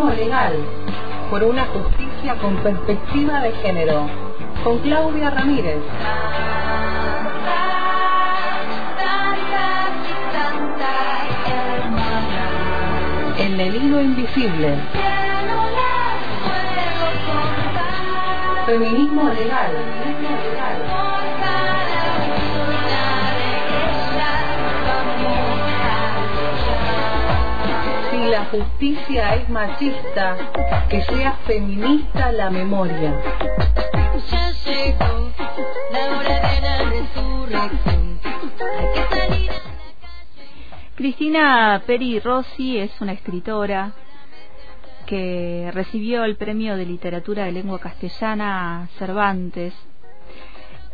Feminismo legal, por una justicia con perspectiva de género, con Claudia Ramírez. En el hilo invisible. Feminismo legal. Si la justicia es machista, que sea feminista la memoria. Ya llegó la hora de la resurrección. Hay que salir a la calle. Cristina Peri Rossi es una escritora que recibió el premio de literatura de lengua castellana Cervantes.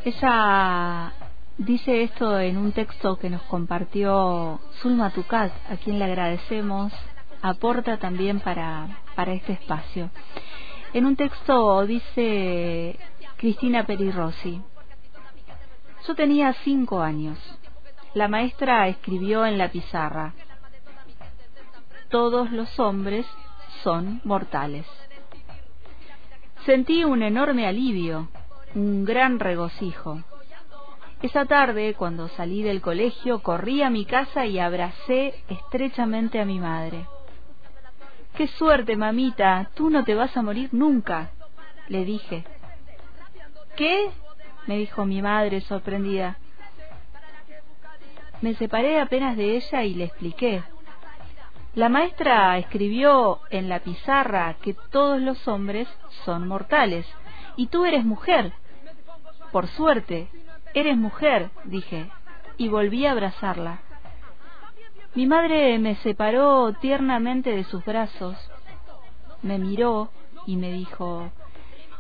Ella dice esto en un texto que nos compartió Zulma Tucat, a quien le agradecemos, aporta también para, para este espacio. En un texto dice Cristina Peri Rossi, yo tenía cinco años. La maestra escribió en la pizarra, todos los hombres son mortales. Sentí un enorme alivio, un gran regocijo. Esa tarde, cuando salí del colegio, corrí a mi casa y abracé estrechamente a mi madre. ¡Qué suerte, mamita! Tú no te vas a morir nunca, le dije. ¿Qué? me dijo mi madre sorprendida. Me separé apenas de ella y le expliqué. La maestra escribió en la pizarra que todos los hombres son mortales y tú eres mujer. Por suerte, eres mujer, dije, y volví a abrazarla. Mi madre me separó tiernamente de sus brazos, me miró y me dijo,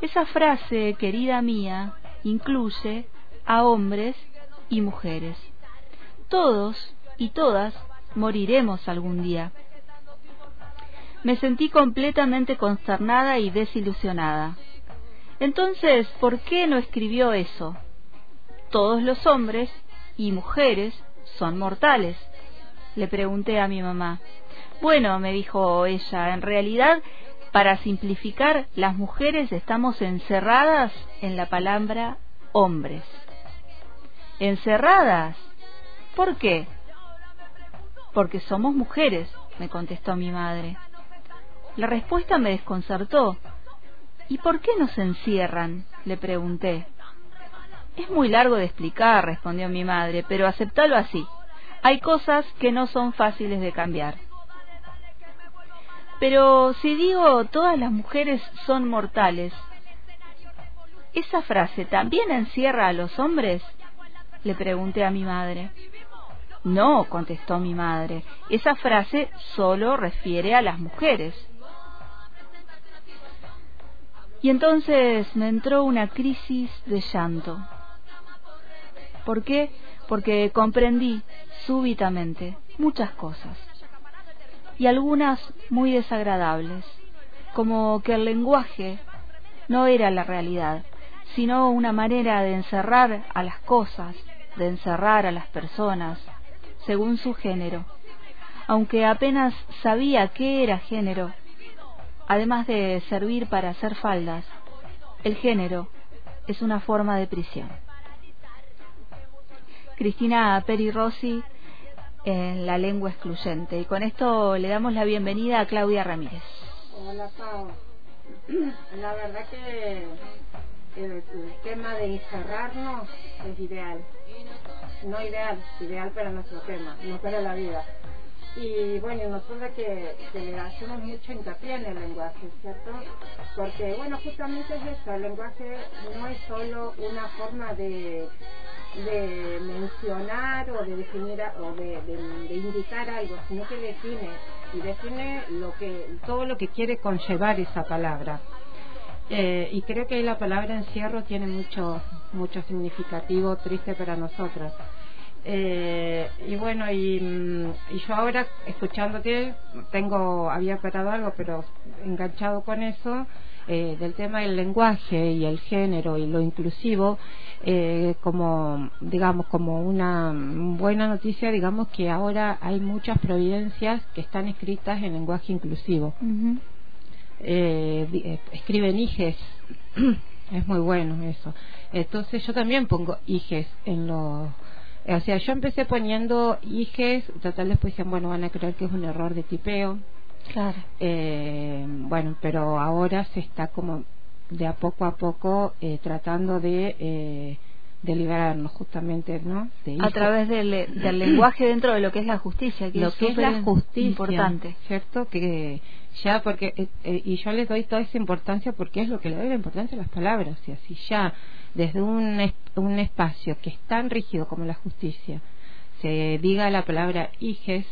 esa frase, querida mía, incluye a hombres y mujeres. Todos y todas moriremos algún día. Me sentí completamente consternada y desilusionada. Entonces, ¿por qué no escribió eso? Todos los hombres y mujeres son mortales. Le pregunté a mi mamá. Bueno, me dijo ella, en realidad, para simplificar, las mujeres estamos encerradas en la palabra hombres. ¿Encerradas? ¿Por qué? Porque somos mujeres, me contestó mi madre. La respuesta me desconcertó. ¿Y por qué nos encierran? le pregunté. Es muy largo de explicar, respondió mi madre, pero aceptalo así. Hay cosas que no son fáciles de cambiar. Pero si digo todas las mujeres son mortales, ¿esa frase también encierra a los hombres? Le pregunté a mi madre. No, contestó mi madre, esa frase solo refiere a las mujeres. Y entonces me entró una crisis de llanto. ¿Por qué? Porque comprendí súbitamente muchas cosas y algunas muy desagradables, como que el lenguaje no era la realidad, sino una manera de encerrar a las cosas, de encerrar a las personas, según su género, aunque apenas sabía qué era género, además de servir para hacer faldas, el género es una forma de prisión. Cristina Peri Rossi en la lengua excluyente. Y con esto le damos la bienvenida a Claudia Ramírez. Hola, Pau. La verdad que el, el tema de encerrarnos es ideal. No ideal, ideal para nuestro tema, no para la vida. Y bueno, nosotros que, que hacemos mucho hincapié en el lenguaje, ¿cierto? Porque bueno, justamente es eso, el lenguaje no es solo una forma de, de mencionar o de definir o de, de- indicar algo, sino que define y define lo que todo lo que quiere conllevar esa palabra. Eh, y creo que la palabra encierro tiene mucho mucho significativo triste para nosotras. Eh, y bueno, y, mm, y yo ahora escuchándote, tengo, había parado algo, pero enganchado con eso, eh, del tema del lenguaje y el género y lo inclusivo eh, como digamos como una buena noticia digamos que ahora hay muchas providencias que están escritas en lenguaje inclusivo. Eh, escriben hijes es muy bueno eso. Entonces yo también pongo hijes en los o sea yo empecé poniendo hijes total después dicen bueno van a creer que es un error de tipeo Claro. eh, bueno, pero ahora se está como de a poco a poco eh, tratando de, eh, de liberarnos justamente, ¿no? De A través del, del lenguaje dentro de lo que es la justicia, que lo es que es la justicia, importante. ¿cierto? Que ya porque eh, eh, y yo le doy toda esa importancia porque es lo que le doy la importancia a las palabras, y así ya desde un un espacio que es tan rígido como la justicia se diga la palabra hijes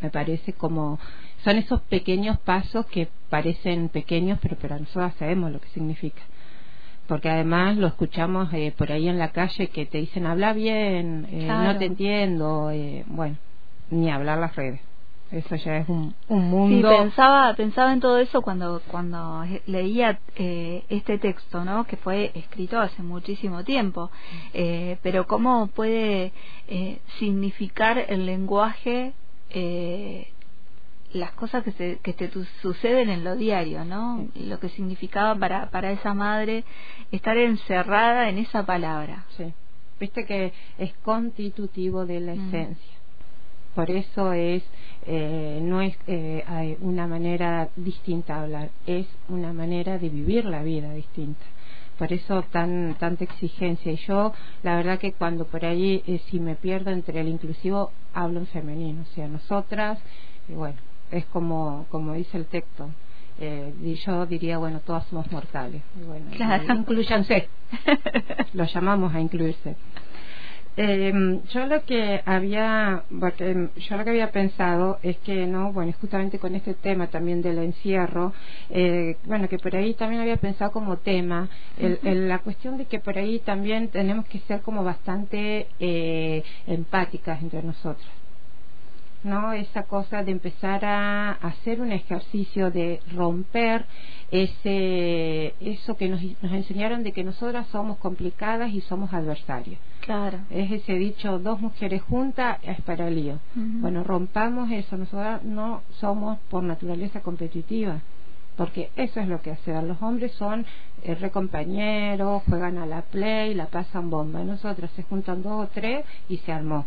me parece como son esos pequeños pasos que parecen pequeños pero pero nosotros sabemos lo que significa porque además lo escuchamos eh, por ahí en la calle que te dicen habla bien eh, Claro. no te entiendo eh, bueno ni hablar las redes eso ya es un, un Sí, mundo pensaba, pensaba en todo eso cuando, cuando leía eh, este texto, ¿no? Que fue escrito hace muchísimo tiempo. Eh, pero cómo puede eh, significar el lenguaje eh, las cosas que, se, que te tu- suceden en lo diario, ¿no? Y lo que significaba para, para esa madre estar encerrada en esa palabra. Sí. Viste que es constitutivo de la Mm. esencia. Por eso es eh, no es eh, hay una manera distinta de hablar, es una manera de vivir la vida distinta. Por eso tan tanta exigencia. Y yo, la verdad que cuando por ahí, eh, si me pierdo entre el inclusivo, hablo en femenino. O sea, nosotras, y bueno, es como, como dice el texto. Eh, y yo diría, bueno, todas somos mortales. Bueno, Claro. incluyanse. Lo llamamos a incluirse. Eh, yo lo que había, porque yo lo que había pensado es que no, bueno, justamente con este tema también del encierro, eh, bueno, que por ahí también había pensado como tema el, el- la cuestión de que por ahí también tenemos que ser como bastante eh, empáticas entre nosotros. ¿No? Esa cosa de empezar a hacer un ejercicio de romper ese eso que nos, nos enseñaron de que nosotras somos complicadas y somos adversarias. Claro. Es ese dicho, dos mujeres juntas es para el lío. Bueno, rompamos eso. Nosotras no somos por naturaleza competitivas. Porque eso es lo que hacen. Los hombres son eh, recompañeros, juegan a la play, la pasan bomba. Nosotras se juntan dos o tres y se armó.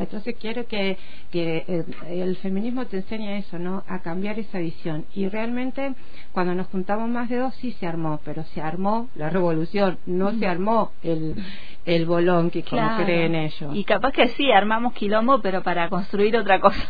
Entonces quiero que, que eh, el feminismo te enseña eso, ¿no? A cambiar esa visión. Y realmente cuando nos juntamos más de dos sí se armó, pero se armó la revolución, no se armó el, el bolón que como Claro. creen ellos. Y capaz que sí, armamos quilombo, pero para construir otra cosa.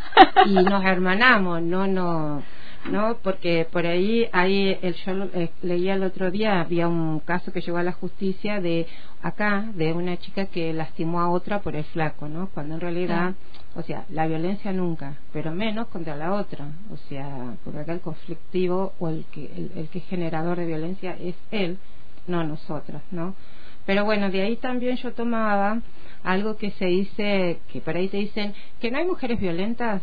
y nos hermanamos, no, no, no, porque por ahí, ahí el, yo lo- eh, leía el otro día, había un caso que llegó a la justicia de acá, de una chica que lastimó a otra por el flaco, ¿no? Cuando en realidad, o sea, la violencia nunca, pero menos contra la otra, o sea, porque acá el conflictivo o el que, el, el que es generador de violencia es él, no nosotras, ¿no? Pero bueno, de ahí también yo tomaba algo que se dice, que por ahí te dicen que no hay mujeres violentas,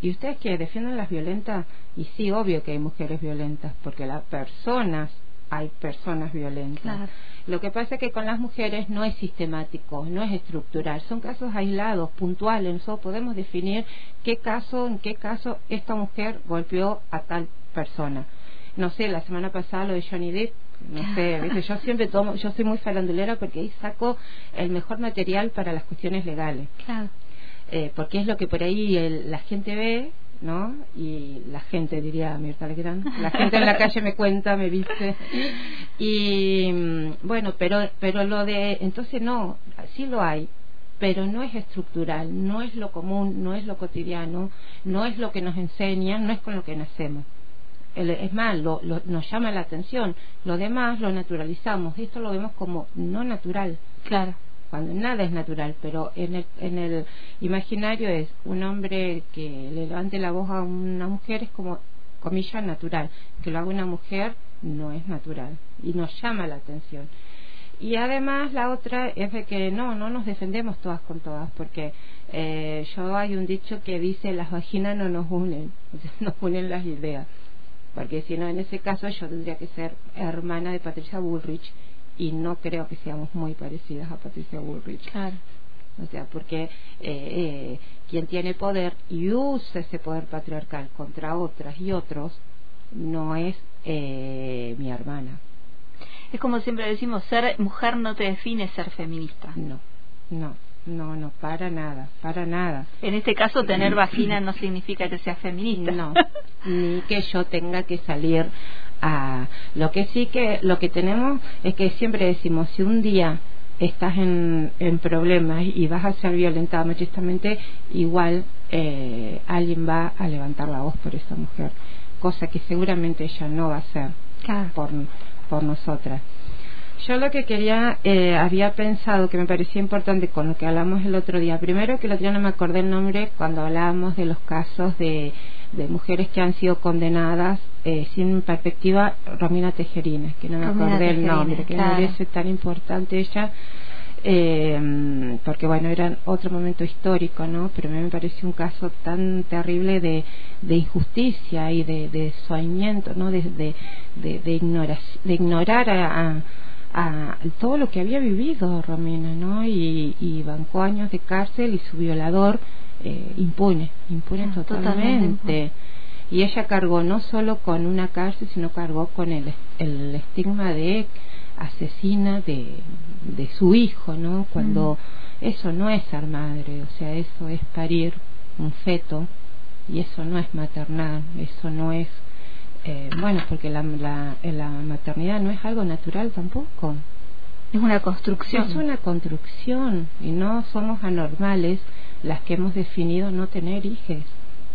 y ustedes que defienden las violentas, y sí, obvio que hay mujeres violentas, porque las personas, hay personas violentas. Claro. Lo que pasa es que con las mujeres no es sistemático, no es estructural, son casos aislados, puntuales. Nosotros podemos definir qué caso, en qué caso esta mujer golpeó a tal persona. No sé, la semana pasada lo de Johnny Depp, no sé, ¿viste? yo siempre tomo, yo soy muy farandulera porque ahí saco el mejor material para las cuestiones legales Claro. Eh, porque es lo que por ahí el- la gente ve, ¿no? Y la gente, diría Mirta Legrand, la gente en la calle me cuenta, me dice. Y mm, bueno, pero, pero lo de, entonces no, sí lo hay, pero no es estructural, no es lo común, no es lo cotidiano, no es lo que nos enseñan, no es con lo que nacemos. Es más, lo- nos llama la atención. Lo demás lo naturalizamos. Esto lo vemos como no natural Claro. Cuando nada es natural, pero en el, en el imaginario es un hombre que le levante la voz a una mujer es como, comillas, natural. Que lo haga una mujer no es natural y nos llama la atención. Y además la otra es de que no, no nos defendemos todas con todas, porque eh, yo hay un dicho que dice las vaginas no nos unen, nos unen las ideas. porque si no, en ese caso yo tendría que ser hermana de Patricia Bullrich y no creo que seamos muy parecidas a Patricia Bullrich. Claro. O sea, porque eh, eh, quien tiene poder y usa ese poder patriarcal contra otras y otros no es eh, mi hermana. Es como siempre decimos, ser mujer no te define ser feminista. No, no, no, no, para nada, para nada. En este caso, tener vagina no significa que seas feminista. No, ni que yo tenga que salir a... Lo que sí que, lo que tenemos es que siempre decimos, si un día estás en, en problemas y vas a ser violentada machistamente, igual eh, alguien va a levantar la voz por esa mujer, cosa que seguramente ella no va a hacer Claro. por, por nosotras. Yo lo que quería, eh, había pensado que me parecía importante con lo que hablamos el otro día. Primero que el otro día no me acordé el nombre cuando hablábamos de los casos de, de mujeres que han sido condenadas eh, sin perspectiva, Romina Tejerina, que no me Romina acordé el Tejerina, nombre, que claro. me parece tan importante ella. eh, porque bueno, era otro momento histórico, ¿no? Pero a mí me pareció un caso tan terrible de, de injusticia y de, de soñamiento, ¿no? De, de, de, de, ignora- de ignorar a, a- a todo lo que había vivido Romina, ¿no? Y, y bancó años de cárcel y su violador eh, impune, impune Ah, totalmente. totalmente. Y ella cargó no solo con una cárcel, sino cargó con el, el estigma de asesina de, de su hijo, ¿no? Cuando eso no es ser madre, o sea, eso es parir un feto y eso no es maternal, eso no es, eh, bueno, porque la, la, la maternidad no es algo natural tampoco. Es una construcción. Es una construcción y no somos anormales las que hemos definido no tener hijos.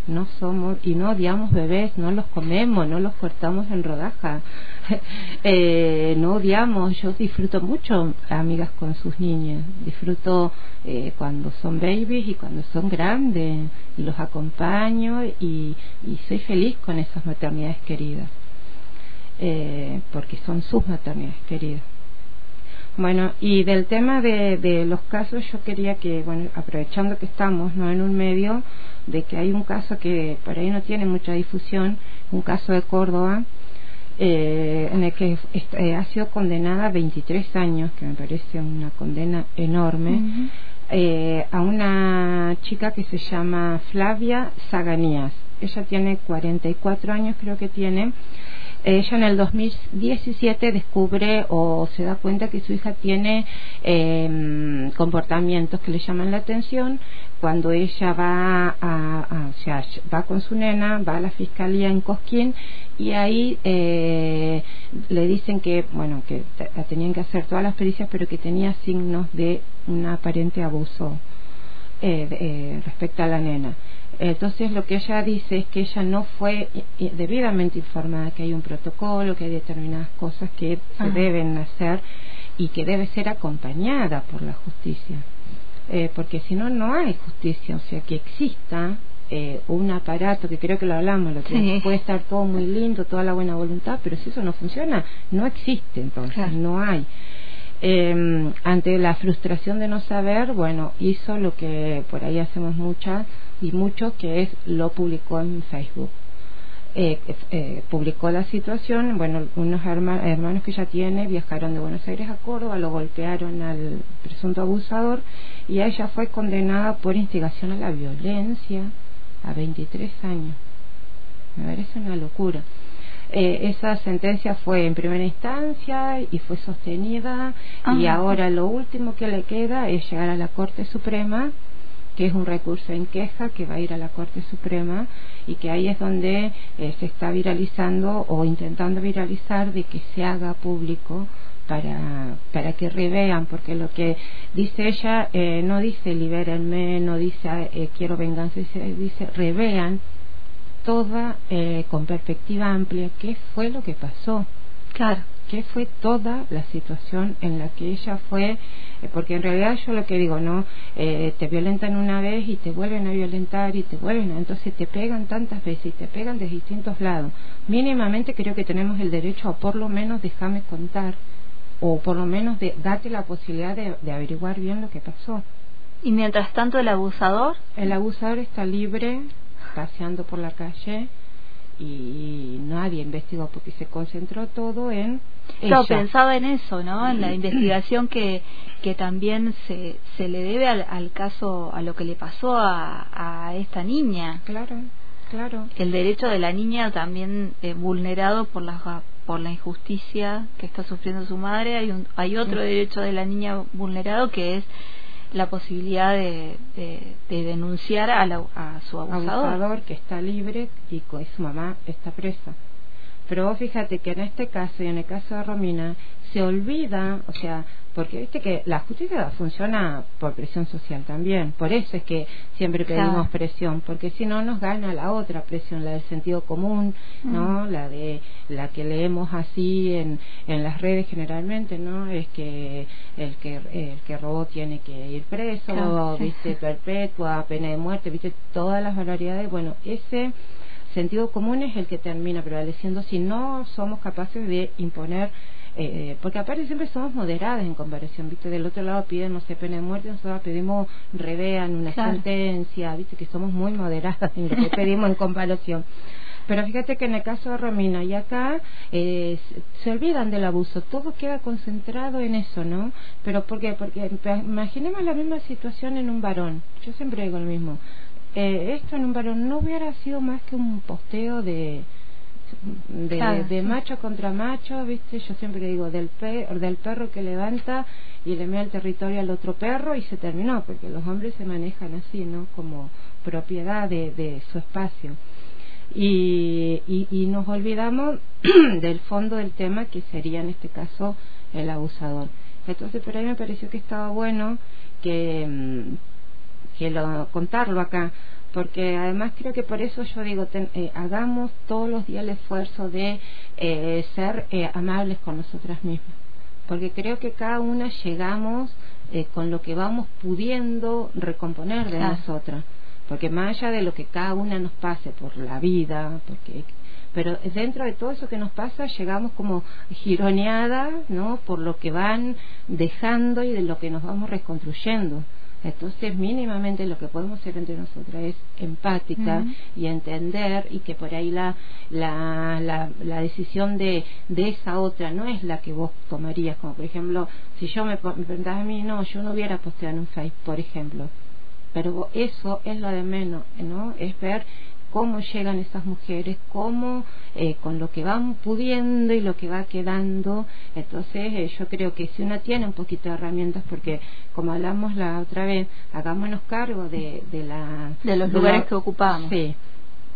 No somos y no odiamos bebés, no los comemos, no los cortamos en rodaja. Eh, no odiamos, yo disfruto mucho amigas con sus niñas, disfruto eh, cuando son babies y cuando son grandes, y los acompaño y, y soy feliz con esas maternidades queridas, eh, porque son sus maternidades queridas. Bueno, y del tema de, de los casos, yo quería que, bueno, aprovechando que estamos ¿no? en un medio, de que hay un caso que por ahí no tiene mucha difusión, un caso de Córdoba, eh, en el que eh, ha sido condenada a 23 años, que me parece una condena enorme, eh, a una chica que se llama Flavia Zaganías. Ella tiene 44 años, creo que tiene. Ella en el 2017 descubre o se da cuenta que su hija tiene eh, comportamientos que le llaman la atención. Cuando ella va, a, o sea, va con su nena, va a la fiscalía en Cosquín y ahí eh, le dicen que, bueno, que tenían que hacer todas las pericias, pero que tenía signos de un aparente abuso eh, eh, respecto a la nena. Entonces lo que ella dice es que ella no fue debidamente informada que hay un protocolo, que hay determinadas cosas que se deben hacer y que debe ser acompañada por la justicia. Eh, porque si no, no hay justicia. O sea, que exista eh, un aparato, que creo que lo hablamos, lo que Sí. puede estar todo muy lindo, toda la buena voluntad, pero si eso no funciona, no existe entonces, Claro. no hay. Eh, ante la frustración de no saber, bueno, hizo lo que por ahí hacemos muchas y mucho, que es lo publicó en Facebook. Eh, eh, publicó la situación, bueno, unos herma- hermanos que ella tiene viajaron de Buenos Aires a Córdoba, lo golpearon al presunto abusador y ella fue condenada por instigación a la violencia a 23 años. Me parece una locura. Eh, esa sentencia fue en primera instancia y fue sostenida y Ah. ahora lo último que le queda es llegar a la Corte Suprema que es un recurso en queja que va a ir a la Corte Suprema y que ahí es donde eh, se está viralizando o intentando viralizar de que se haga público para, para que revean, porque lo que dice ella eh, no dice libérenme, no dice eh, quiero venganza, dice, dice revean toda eh, con perspectiva amplia qué fue lo que pasó Claro. qué fue toda la situación en la que ella fue, eh, porque en realidad yo lo que digo, ¿no? Eh, te violentan una vez y te vuelven a violentar y te vuelven a, entonces te pegan tantas veces y te pegan de distintos lados. Mínimamente creo que tenemos el derecho a por lo menos déjame contar o por lo menos de, date la posibilidad de, de averiguar bien lo que pasó. Y mientras tanto el abusador, El abusador está libre, paseando por la calle y nadie investigó porque se concentró todo en ella. pensaba en eso, ¿no? En la investigación que, que también se, se le debe al, al caso, a lo que le pasó a, a esta niña. Claro, claro. El derecho de la niña también eh, vulnerado por la, por la injusticia que está sufriendo su madre. Hay, un, hay otro Mm. derecho de la niña vulnerado que es la posibilidad de, de, de denunciar a, la- a su abusador. abusador que está libre y su mamá está presa. Pero vos fíjate que en este caso y en el caso de Romina se olvida, o sea, porque viste que la justicia funciona por presión social también, por eso es que siempre pedimos presión, porque si no nos gana la otra presión, la del sentido común, ¿no? La de la que leemos así en, en las redes generalmente, ¿no? Es que el que el que robó tiene que ir preso, Claro, viste, perpetua, pena de muerte, viste, todas las barbaridades, bueno, ese sentido común es el que termina prevaleciendo si no somos capaces de imponer eh, porque aparte siempre somos moderadas en comparación, ¿viste? Del otro lado piden, no sé, pena de muerte, nosotros pedimos revean una Claro. sentencia, ¿viste? Que somos muy moderadas en lo que pedimos en comparación. Pero fíjate que en el caso de Romina y acá eh, se- olvidan del abuso, todo queda concentrado en eso, ¿no? Pero ¿por qué? Porque imaginemos la misma situación en un varón, yo siempre digo lo mismo, eh, esto en un varón no hubiera sido más que un posteo de de, Claro, de sí. macho contra macho, ¿viste? Yo siempre digo del, pe- del perro que levanta y le mea el territorio al otro perro y se terminó, porque los hombres se manejan así, ¿no? Como propiedad de, de su espacio. Y, y, y nos olvidamos del fondo del tema que sería en este caso el abusador. Entonces por ahí me pareció que estaba bueno que, lo, contarlo acá, porque además creo que por eso yo digo, ten- eh, hagamos todos los días el esfuerzo de eh, ser eh, amables con nosotras mismas, porque creo que cada una llegamos eh, con lo que vamos pudiendo recomponer de Claro. nosotras, porque más allá de lo que cada una nos pase por la vida, porque pero dentro de todo eso que nos pasa llegamos como gironeadas no por lo que van dejando y de lo que nos vamos reconstruyendo entonces mínimamente lo que podemos hacer entre nosotras es empática y entender y que por ahí la la, la, la decisión de, de esa otra no es la que vos tomarías. Como por ejemplo si yo me, me preguntás a mí no yo no hubiera posteado en un Face por ejemplo. Pero eso es lo de menos, ¿no? Es ver cómo llegan esas mujeres, cómo eh, con lo que van pudiendo y lo que va quedando. Entonces eh, yo creo que si uno tiene un poquito de herramientas, porque como hablamos la otra vez, hagámonos cargo de, de la De los lugares que ocupamos. Sí.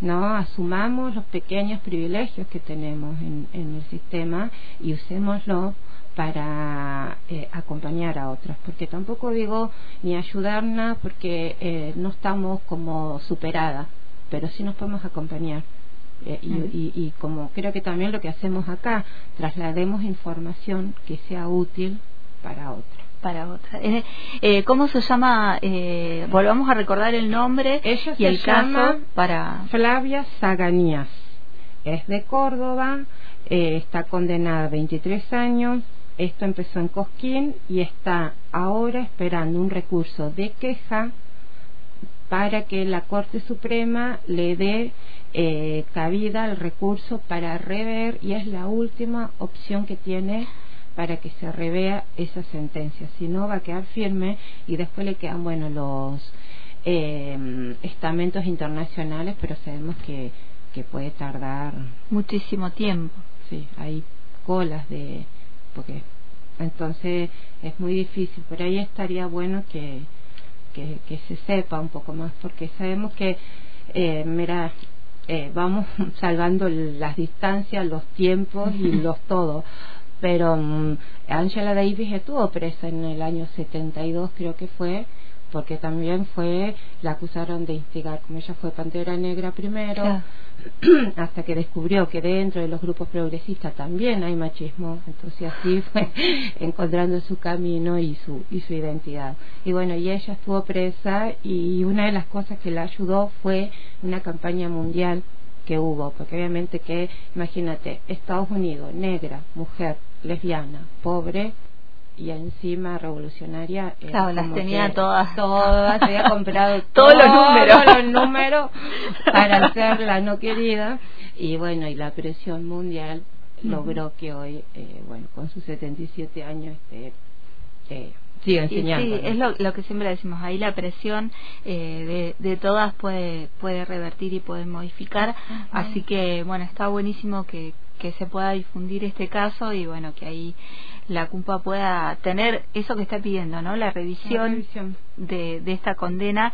No, asumamos los pequeños privilegios que tenemos en, en el sistema y usémoslo para eh, acompañar a otras, porque tampoco digo ni ayudarnos porque eh, no estamos como superadas, pero sí nos podemos acompañar. Eh, y, y- y como creo que también lo que hacemos acá, traslademos información que sea útil para otra. para otra. Eh, eh, ¿Cómo se llama? Eh, volvamos a recordar el nombre Ella y el caso para... Flavia Zaganías. Es de Córdoba, eh, está condenada a 23 años. Esto empezó en Cosquín y está ahora esperando un recurso de queja para que la Corte Suprema le dé eh, cabida al recurso para rever y es la última opción que tiene para que se revea esa sentencia. Si no, va a quedar firme y después le quedan, bueno, los eh, estamentos internacionales, pero sabemos que, que puede tardar, Muchísimo tiempo. sí, hay colas de. porque Entonces es muy difícil, por ahí estaría bueno que, que, que se sepa un poco más, porque sabemos que, eh, mira, eh, vamos salvando las distancias, los tiempos y los todo. Pero mm, Angela Davis estuvo presa en el año 72, creo que fue, porque también fue, la acusaron de instigar, como ella fue Pantera Negra primero, Claro. hasta que descubrió que dentro de los grupos progresistas también hay machismo, entonces así fue encontrando su camino y su y su identidad. Y bueno, y ella estuvo presa y una de las cosas que la ayudó fue una campaña mundial que hubo, porque obviamente que, imagínate, Estados Unidos, negra, mujer, lesbiana, pobre, y encima revolucionaria. era Claro, las tenía todas. Todas, había comprado Todos los números. los números para ser la no querida. Y bueno, y la presión mundial logró que hoy, eh, bueno, con sus 77 años, este, eh, enseñando. Sí, ¿no? es lo, lo que siempre decimos, ahí la presión eh, de, de todas puede, puede revertir y puede modificar, así que bueno, está buenísimo que, que se pueda difundir este caso y bueno, que ahí la CUMPA pueda tener eso que está pidiendo, ¿no? La La revisión de, de esta condena.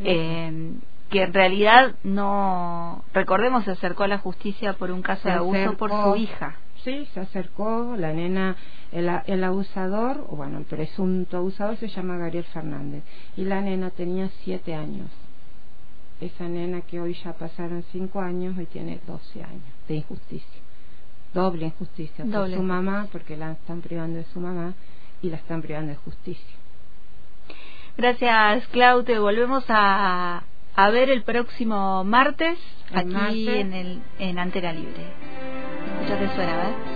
eh, que en realidad no recordemos se acercó a la justicia por un caso Se de abuso por su hija Sí, se acercó, la nena, el, el abusador, o bueno, el presunto abusador se llama Gabriel Fernández, y la nena tenía siete años. Esa nena que hoy ya pasaron cinco años, hoy tiene 12 años de injusticia. Doble injusticia por Doble su mamá, porque la están privando de su mamá, y la están privando de justicia. Gracias, Clau. Te volvemos a, a ver el próximo martes El aquí martes. en el en Antena Libre. Ya te suena, ¿verdad?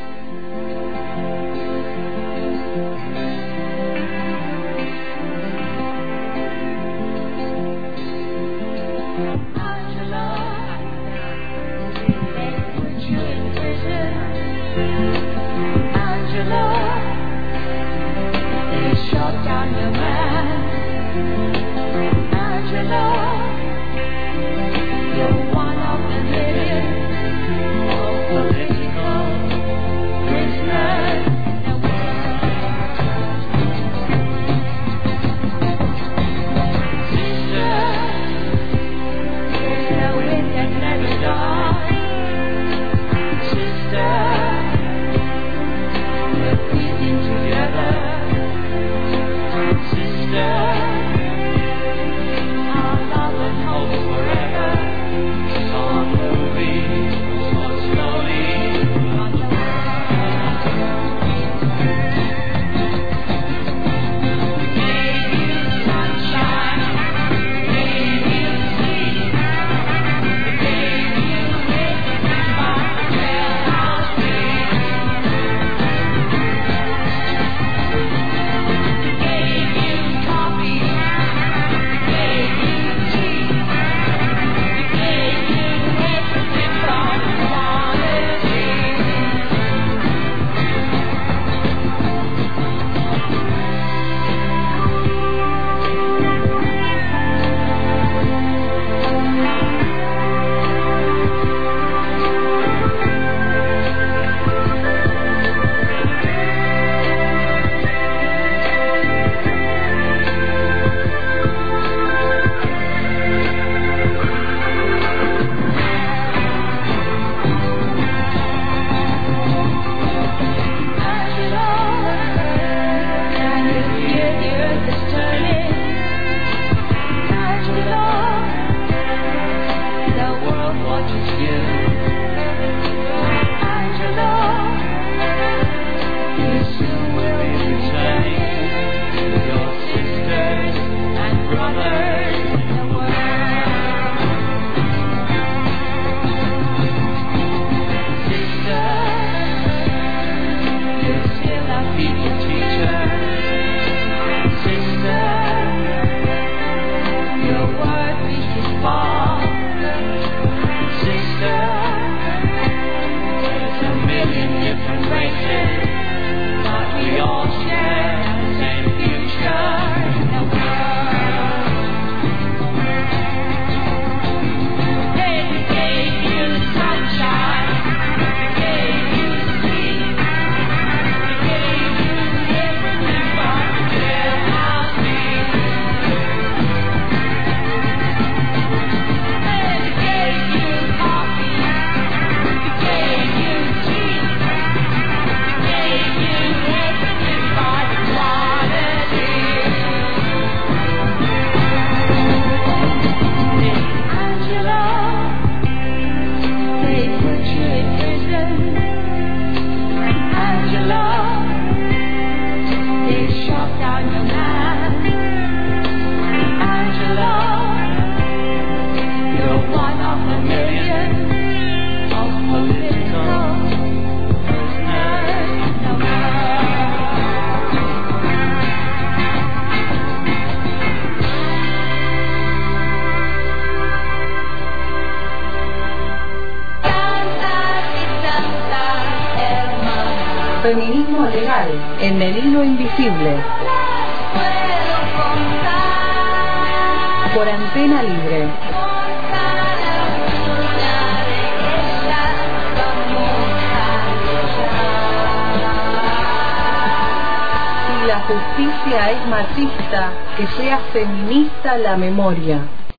love. En el hilo invisible. Por antena libre. Si la justicia es machista, que sea feminista la memoria.